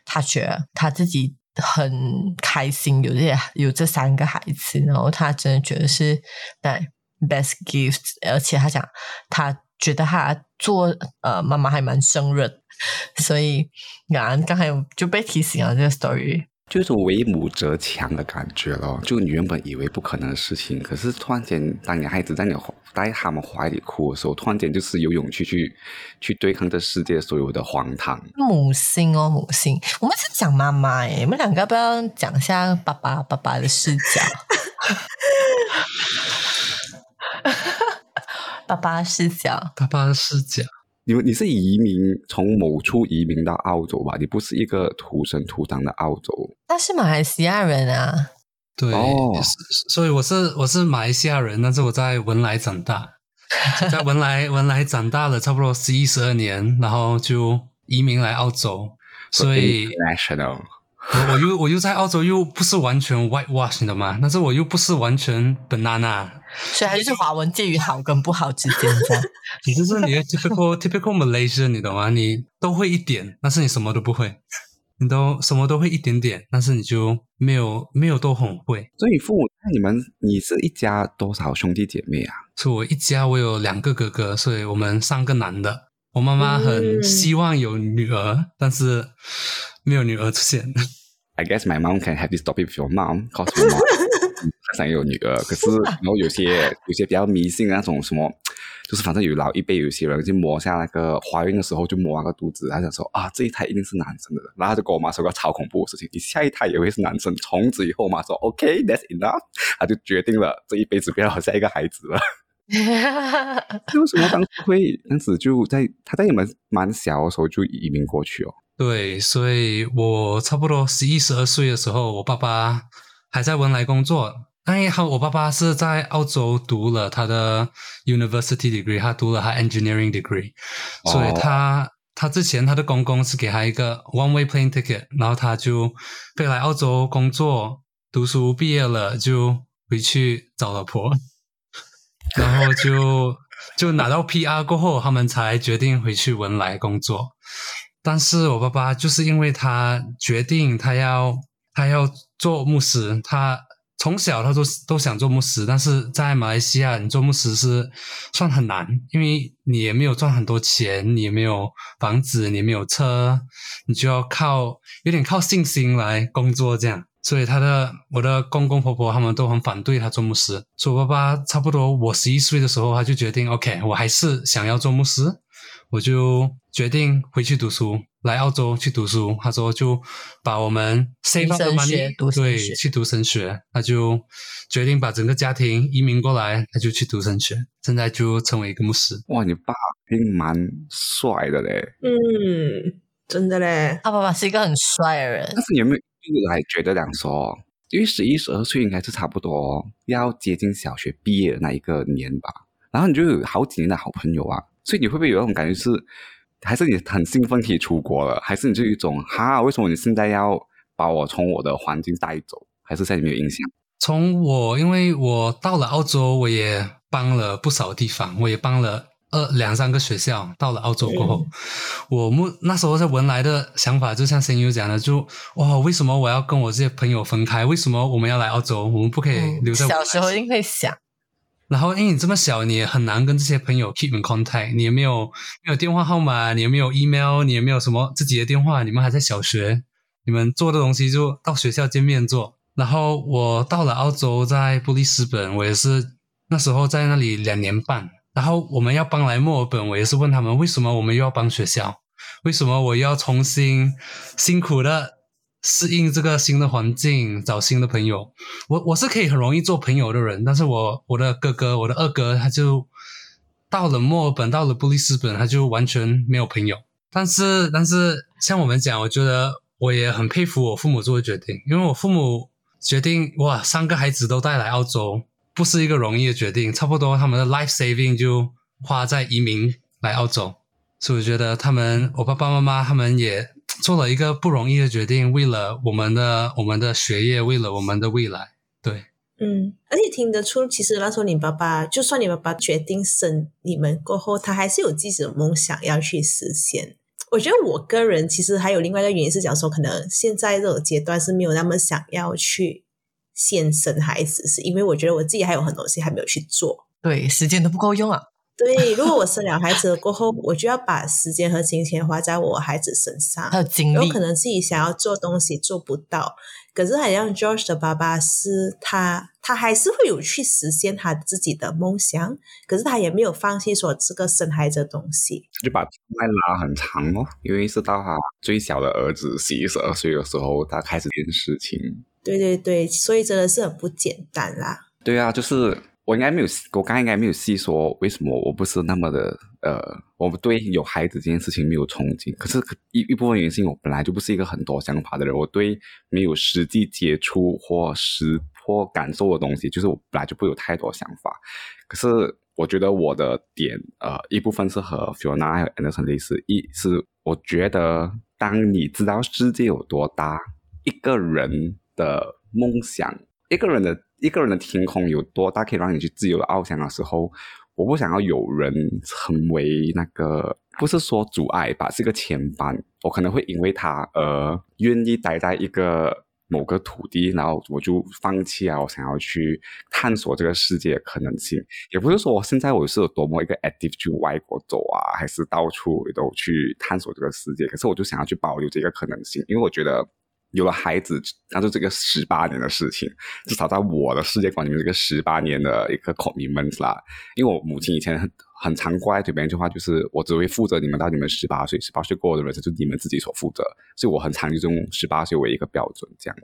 她觉得她自己很开心，有这有这三个孩子，然后她真的觉得是对 best gift，而且她讲他觉得他做呃妈妈还蛮胜任。[LAUGHS] 所以，啊，刚才就被提醒了这个 story，就是为母则强的感觉咯。就你原本以为不可能的事情，可是突然间，当你孩子在你在他们怀里哭的时候，突然间就是有勇气去去对抗这世界所有的荒唐。母性哦，母性。我们是讲妈妈诶，我们两个要不要讲一下爸爸爸爸的视角？[LAUGHS] 爸爸视角，爸爸的视角。你你是移民从某处移民到澳洲吧？你不是一个土生土长的澳洲，他是马来西亚人啊。对，所以我是我是马来西亚人，但是我在文莱长大，在文莱 [LAUGHS] 文莱长大了差不多十一十二年，然后就移民来澳洲，所以 national。我我又我又在澳洲又不是完全 whitewash 的嘛？但是我又不是完全 banana，所以还是华文介于好跟不好之间这样。[LAUGHS] 你就是你的 typical [LAUGHS] typical Malaysia，你懂吗？你都会一点，但是你什么都不会。你都什么都会一点点，但是你就没有没有都很会。所以父母，那你们你是一家多少兄弟姐妹啊？是我一家，我有两个哥哥，所以我们三个男的。我妈妈很希望有女儿，但是没有女儿出现。I guess my mom can have this topic with your mom, cause my mom 想有女儿。可是然后有些有些比较迷信那种什么，就是反正有老一辈有些人就摸下那个怀孕的时候就摸那个肚子，他想说啊这一胎一定是男生的，然后就跟我妈说个超恐怖的事情，你下一胎也会是男生。从此以后嘛说 OK that's enough，他就决定了这一辈子不要下一个孩子了。[LAUGHS] 为什么当时会这样子？就在他在你们蛮小的时候就移民过去哦。对，所以我差不多十一、十二岁的时候，我爸爸还在文莱工作。哎，好，我爸爸是在澳洲读了他的 university degree，他读了他 engineering degree，所以他他之前他的公公是给他一个 one way plane ticket，然后他就飞来澳洲工作、读书，毕业了就回去找老婆，[LAUGHS] 然后就就拿到 PR 过后，他们才决定回去文莱工作。但是我爸爸就是因为他决定他要他要做牧师，他从小他都都想做牧师，但是在马来西亚你做牧师是算很难，因为你也没有赚很多钱，你也没有房子，你没有车，你就要靠有点靠信心来工作这样。所以他的我的公公婆婆他们都很反对他做牧师。所以我爸爸差不多我十一岁的时候，他就决定 OK，我还是想要做牧师。我就决定回去读书，来澳洲去读书。他说就把我们 save up 的 money 对去读神学，他就决定把整个家庭移民过来，他就去读神学，现在就成为一个牧师。哇，你爸并蛮帅的嘞！嗯，真的嘞，他爸爸是一个很帅的人。但是你有没有来觉得两说？因为十一、十二岁应该是差不多要接近小学毕业的那一个年吧？然后你就有好几年的好朋友啊，所以你会不会有那种感觉是，还是你很兴奋可以出国了，还是你就一种哈，为什么你现在要把我从我的环境带走？还是在你没有印象？从我，因为我到了澳洲，我也帮了不少地方，我也帮了二两三个学校。到了澳洲过后，我目那时候在文莱的想法，就像声优讲的，就哇，为什么我要跟我这些朋友分开？为什么我们要来澳洲？我们不可以留在、嗯小时候一定会想，然后，因为你这么小，你也很难跟这些朋友 keep in contact，你也没有没有电话号码，你也没有 email，你也没有什么自己的电话，你们还在小学，你们做的东西就到学校见面做。然后我到了澳洲，在布里斯本，我也是那时候在那里两年半。然后我们要搬来墨尔本，我也是问他们为什么我们又要搬学校，为什么我要重新辛苦的适应这个新的环境，找新的朋友。我我是可以很容易做朋友的人，但是我我的哥哥，我的二哥，他就到了墨尔本，到了布里斯本，他就完全没有朋友。但是但是像我们讲，我觉得我也很佩服我父母做的决定，因为我父母决定哇，三个孩子都带来澳洲，不是一个容易的决定，差不多他们的 life saving 就花在移民来澳洲。所以我觉得他们，我爸爸妈妈他们也 [TSK] 做了一个不容易的决定，为了我们的我们的学业，为了我们的未来。对，嗯，而且听得出，其实那时候你爸爸，就算你爸爸决定生你们过后，他还是有自己的梦想要去实现。我觉得我个人其实还有另外一个原因是讲说，可能现在这种阶段是没有那么想要去先生孩子，是因为我觉得我自己还有很多东西还没有去做。对，时间都不够用啊。对，如果我生了孩子过后，我就要把时间和金钱花在我孩子身上，还有精力有可能自己想要做东西做不到，可是好像 George 的爸爸是他，他还是会有去实现他自己的梦想，可是他也没有放弃说这个生孩子的东西。就把麦拉很长哦，因为是到他最小的儿子十一十二岁的时候，他开始这件事情。对对对，所以真的是很不简单啦。对啊，就是我应该没有，我刚才应该没有细说为什么我不是那么的呃，我对有孩子这件事情没有憧憬。可是一一部分原因我本来就不是一个很多想法的人，我对没有实际接触或实或感受的东西，就是我本来就不有太多想法。可是我觉得我的点呃，一部分是和 Fiona Anderson 类似，一是我觉得当你知道世界有多大，一个人的梦想，一个人的一个人的天空有多大，可以让你去自由的翱翔的时候，我不想要有人成为那个，不是说阻碍吧，是个牵绊。我可能会因为他而愿意待在一个某个土地，然后我就放弃啊，我想要去探索这个世界的可能性。也不是说我现在我是有多么一个 active 去外国走啊，还是到处都去探索这个世界。可是我就想要去保留这个可能性，因为我觉得有了孩子，那就这个十八年的事情，至少在我的世界观里面，这个十八年的一个 commitment 啦。因为我母亲以前很很常挂在嘴边一句话，就是我只会负责你们到你们十八岁，十八岁过后的人生就你们自己所负责。所以我很常就用十八岁为一个标准，这样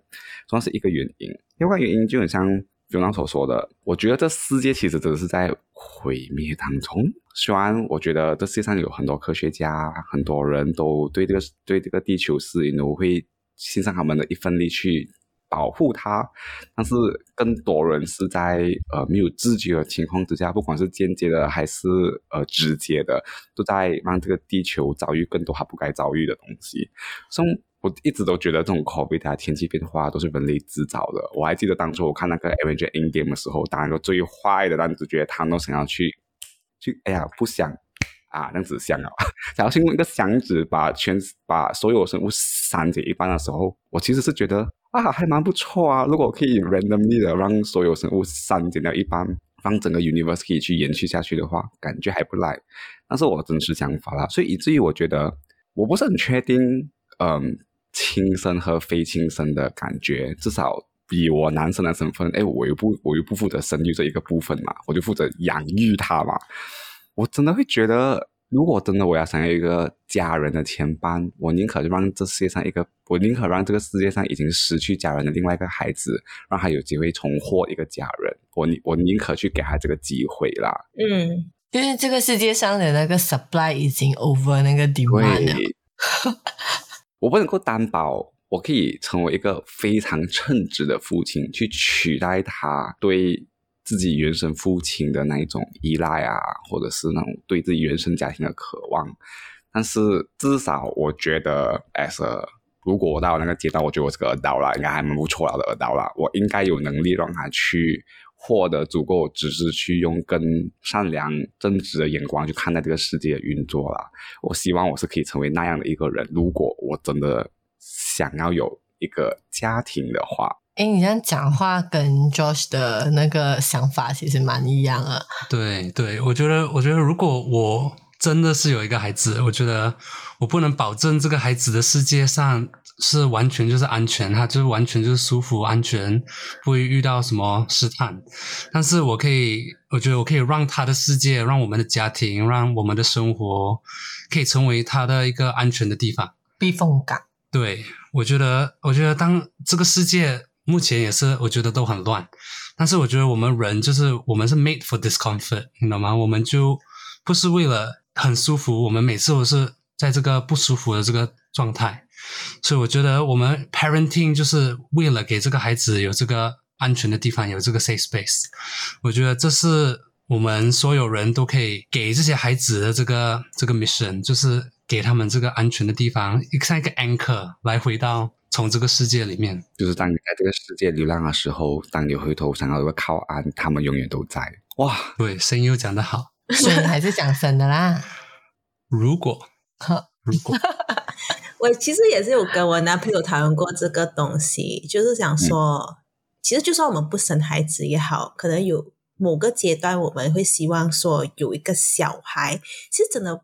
算是一个原因。另外原因就很像 Fiona 所说的，我觉得这世界其实真的是在毁灭当中。虽然我觉得这世界上有很多科学家，很多人都对这个对这个地球是，都会献上他们的一份力去保护它，但是更多人是在呃没有自觉的情况之下，不管是间接的还是呃直接的，都在让这个地球遭遇更多它不该遭遇的东西。所以我一直都觉得这种 COVID 啊、天气变化都是人类制造的。我还记得当初我看那个 Avenger Endgame 的时候，当然个最坏的男主角他都想要去去，哎呀不想啊，那样子想啊，[LAUGHS] 想要去用一个箱子把全把所有生物删减一半的时候，我其实是觉得啊还蛮不错啊。如果可以 randomly 的让所有生物删减掉一半，让整个 universe 可以去延续下去的话，感觉还不赖。那是我真实想法啦，所以以至于我觉得我不是很确定，嗯，亲生和非亲生的感觉，至少。以我男生的身份，哎，我又不，我又不负责生育这一个部分嘛，我就负责养育他嘛。我真的会觉得，如果真的我要想要一个家人的牵绊，我宁可让这世界上一个，我宁可让这个世界上已经失去家人的另外一个孩子，让他有机会重获一个家人。我宁我宁可去给他这个机会啦。嗯，就是这个世界上的那个 supply 已经 over 那个 demand 了。我不能够担保我可以成为一个非常称职的父亲，去取代他对自己原生父亲的那一种依赖啊，或者是那种对自己原生家庭的渴望。但是至少我觉得，as a 如果我到那个阶段，我觉得我是个 adult 了，应该还蛮不错了的 adult 了，我应该有能力让他去获得足够知识，去用更善良、正直的眼光去看待这个世界运作了。我希望我是可以成为那样的一个人。如果我真的想要有一个家庭的话，哎，你这样讲话跟 Josh 的那个想法其实蛮一样啊。对对，我觉得，我觉得如果我真的是有一个孩子，我觉得我不能保证这个孩子的世界上是完全就是安全，他就是完全就是舒服、安全，不会遇到什么试探。但是我可以，我觉得我可以让他的世界，让我们的家庭，让我们的生活，可以成为他的一个安全的地方，避风港。对，我觉得，我觉得当这个世界目前也是，我觉得都很乱，但是我觉得我们人就是我们是 made for discomfort，你懂吗？我们就不是为了。很舒服，我们每次都是在这个不舒服的这个状态，所以我觉得我们 parenting 就是为了给这个孩子有这个安全的地方，有这个 safe space。我觉得这是我们所有人都可以给这些孩子的这个这个 mission，就是给他们这个安全的地方，像一个 anchor 来回到从这个世界里面。就是当你在这个世界流浪的时候，当你回头想要一个靠岸，他们永远都在。哇，对，声音又讲得好。所以还是讲真的啦。如果，如果，[LAUGHS] 我其实也是有跟我男朋友讨论过这个东西，就是想说，其实就算我们不生孩子也好，可能有某个阶段我们会希望说有一个小孩，其实真的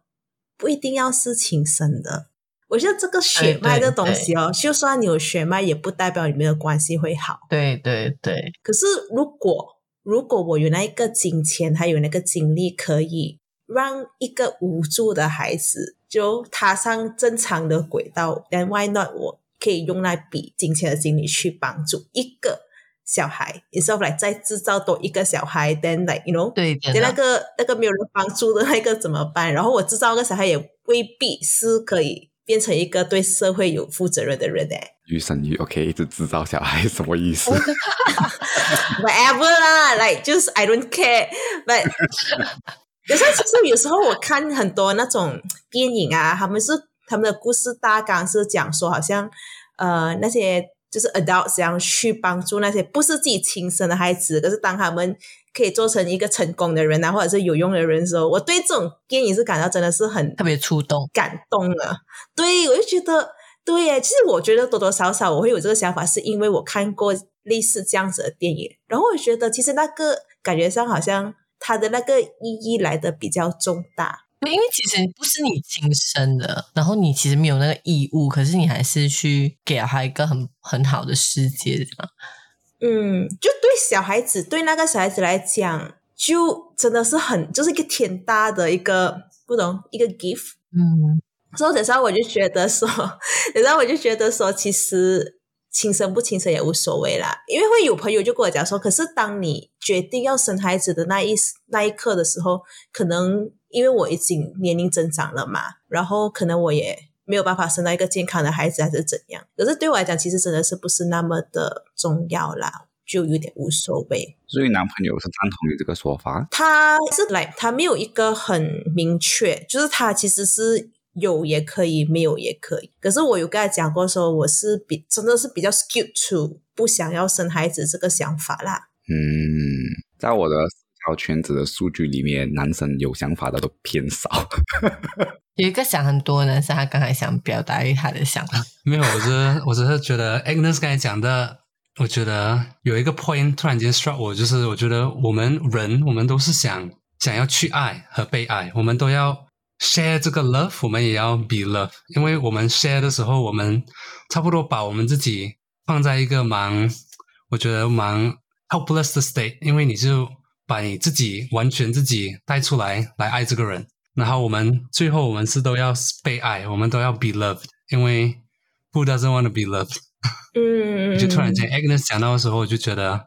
不一定要是亲生的。我觉得这个血脉的东西哦，就算你有血脉，也不代表你们的关系会好。对对对。可是如果如果我有那一个金钱，还有那个精力，可以让一个无助的孩子就踏上正常的轨道，then why not？我可以用那笔金钱的精力去帮助一个小孩，instead of like 再制造多一个小孩，then like you know，对，那个那个没有人帮助的那个怎么办？然后我制造个小孩也未必是可以变成一个对社会有负责任的人哎。育生育，OK，一直制造小孩什么意思？[LAUGHS] Whatever 啦，like 就是 I don't care，but 有 [LAUGHS] 时候其实有时候我看很多那种电影啊，他们是他们的故事大纲是讲说，好像呃那些就是 adults 这样去帮助那些不是自己亲生的孩子，可是当他们可以做成一个成功的人啊，或者是有用的人的时候，我对这种电影是感到真的是很特别触动、感动了。对我就觉得。对耶，其实我觉得多多少少我会有这个想法，是因为我看过类似这样子的电影，然后我觉得其实那个感觉上好像它的那个意义来的比较重大。因为其实不是你亲生的，然后你其实没有那个义务，可是你还是去给他一个很很好的世界，这样。嗯，就对小孩子，对那个小孩子来讲，就真的是很就是一个天大的一个不懂一个 gift。嗯。所以等下我就觉得说，等下我就觉得说，其实亲生不亲生也无所谓啦。因为会有朋友就跟我讲说，可是当你决定要生孩子的那一那一刻的时候，可能因为我已经年龄增长了嘛，然后可能我也没有办法生到一个健康的孩子，还是怎样。可是对我来讲，其实真的是不是那么的重要啦，就有点无所谓。所以男朋友是赞同你这个说法？他是来，他没有一个很明确，就是他其实是。有也可以，没有也可以。可是我有跟他讲过，说我是比真的是比较 skewed to 不想要生孩子这个想法啦。嗯，在我的社交圈子的数据里面，男生有想法的都偏少。[LAUGHS] 有一个想很多的男生，他刚才想表达他的想法。没有，我是我只是觉得 Agnes 刚才讲的，我觉得有一个 point 突然间 struck 我，就是我觉得我们人，我们都是想想要去爱和被爱，我们都要。share 这个 love，我们也要 be love，因为我们 share 的时候，我们差不多把我们自己放在一个蛮，我觉得蛮 helpless 的 state，因为你就把你自己完全自己带出来来爱这个人，然后我们最后我们是都要被爱，我们都要 be loved，因为 who doesn't want to be loved？嗯，就突然间 Agnes 讲到的时候，我就觉得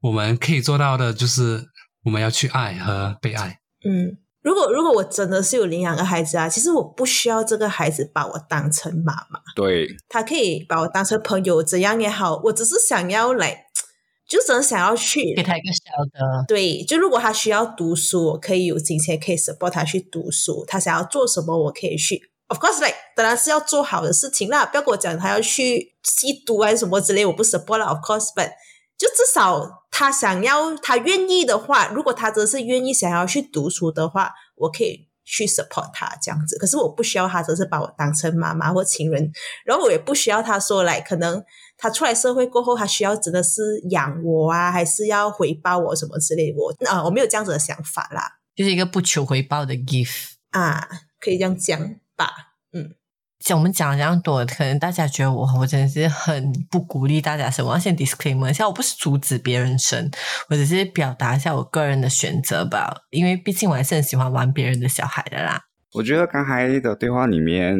我们可以做到的就是我们要去爱和被爱。嗯。如果如果我真的是有领养个孩子啊，其实我不需要这个孩子把我当成妈妈，对，他可以把我当成朋友，怎样也好，我只是想要来，就真的想要去给他一个小的，对，就如果他需要读书，我可以有金钱可以 support 他去读书。他想要做什么，我可以去。Of course, like 当然是要做好的事情啦，不要跟我讲他要去吸毒还是什么之类，我不 support 了。Of course, but 就至少他想要，他愿意的话，如果他真的是愿意想要去读书的话，我可以去 support 他这样子。可是我不需要他，只是把我当成妈妈或情人，然后我也不需要他说来，可能他出来社会过后，他需要真的是养我啊，还是要回报我什么之类。我啊，我没有这样子的想法啦。就是一个不求回报的 gift 啊，可以这样讲吧。嗯，像我们讲这样多，可能大家觉得我我真的是很不鼓励大家生。我要先 disclaimer 一下，我不是阻止别人生，我只是表达一下我个人的选择吧。因为毕竟我还是很喜欢玩别人的小孩的啦。我觉得刚才的对话里面，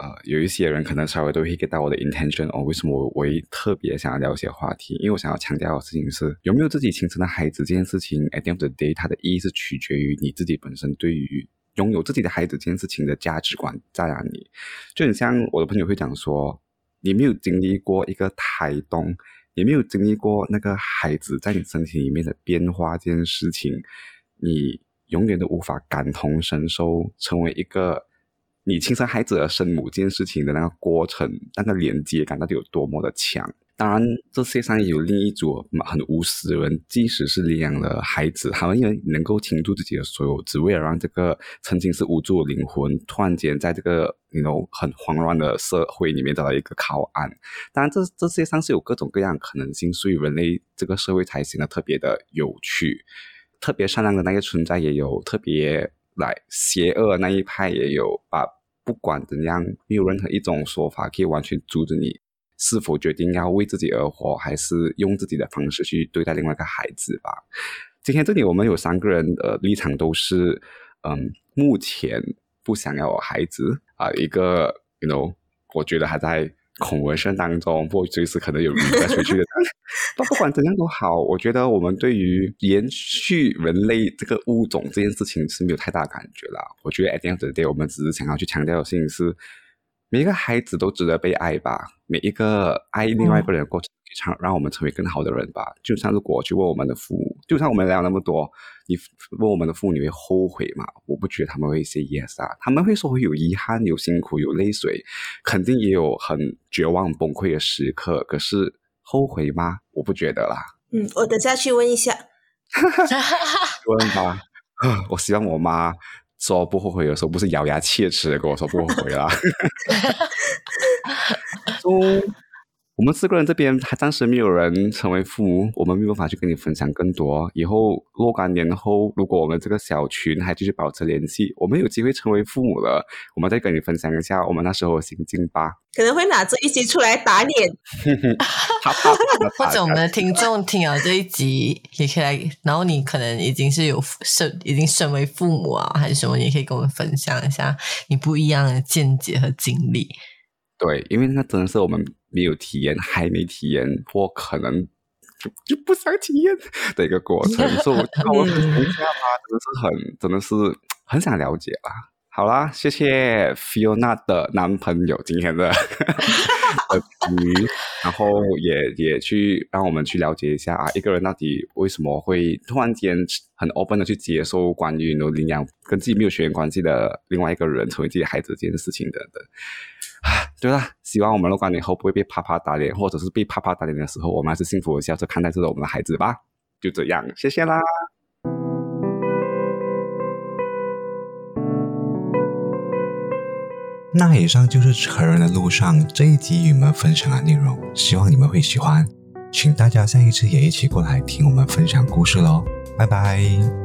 呃，有一些人可能稍微都会 get 到我的 intention 哦。为什么我我特别想要聊一些话题？因为我想要强调的事情是，有没有自己亲生的孩子这件事情，at the end of the day，它的意义是取决于你自己本身对于。拥有自己的孩子这件事情的价值观在哪里？就很像我的朋友会讲说，你没有经历过一个胎动，也没有经历过那个孩子在你身体里面的变化这件事情，你永远都无法感同身受，成为一个你亲生孩子的生母这件事情的那个过程，那个连接感到底有多么的强。当然，这世界上有另一组很无私的人，即使是领养了孩子，他们也能够倾注自己的所有，只为了让这个曾经是无助的灵魂，突然间在这个那种很慌乱的社会里面找到一个靠岸。当然，这这世界上是有各种各样可能性，所以人类这个社会才显得特别的有趣。特别善良的那些存在也有，特别来邪恶那一派也有。啊不管怎样，没有任何一种说法可以完全阻止你。是否决定要为自己而活，还是用自己的方式去对待另外一个孩子吧？今天这里我们有三个人的立场都是，嗯，目前不想要孩子啊，一个，you know，我觉得还在恐文生当中，不过随时可能有离家出去的。[LAUGHS] 但不管怎样都好，我觉得我们对于延续人类这个物种这件事情是没有太大感觉了。我觉得 at the end of the day，我们只是想要去强调的事情是。每一个孩子都值得被爱吧。每一个爱另外一个人的过程，让让我们成为更好的人吧。就像如果去问我们的父母，就像我们聊那么多，你问我们的父母，你会后悔吗？我不觉得他们会 say yes 啊。他们会说会有遗憾、有辛苦、有泪水，肯定也有很绝望、崩溃的时刻。可是后悔吗？我不觉得啦。嗯，我等下去问一下。[LAUGHS] 问吧。[LAUGHS] 我希望我妈。说不后悔的时候，不是咬牙切齿的跟我说不后悔啦。[LAUGHS] 我们四个人这边还暂时没有人成为父母，我们没有办法去跟你分享更多。以后若干年后，如果我们这个小群还继续保持联系，我们有机会成为父母了，我们再跟你分享一下我们那时候的心境吧。可能会拿这一集出来打脸，或者我们的听众听了这一集也可以来，然后你可能已经是有身已经身为父母啊，还是什么，你也可以跟我们分享一下你不一样的见解和经历。对，因为那真的是我们。没有体验，还没体验，或可能就就不想体验的一个过程，所以我我等一下吧，真的是很，真的是很想了解啦。好啦，谢谢 Fiona 的男朋友今天的 [LAUGHS] 鱼，然后也也去让我们去了解一下啊，一个人到底为什么会突然间很 open 的去接受关于有领养跟自己没有血缘关系的另外一个人成为自己孩子这件事情的的。[SIGHS] 对了，希望我们若干年后不会被啪啪打脸，或者是被啪啪打脸的时候，我们还是幸福的笑着看待这个我们的孩子吧。就这样，谢谢啦。那以上就是成人的路上这一集与你们分享的内容，希望你们会喜欢。请大家下一次也一起过来听我们分享故事喽，拜拜。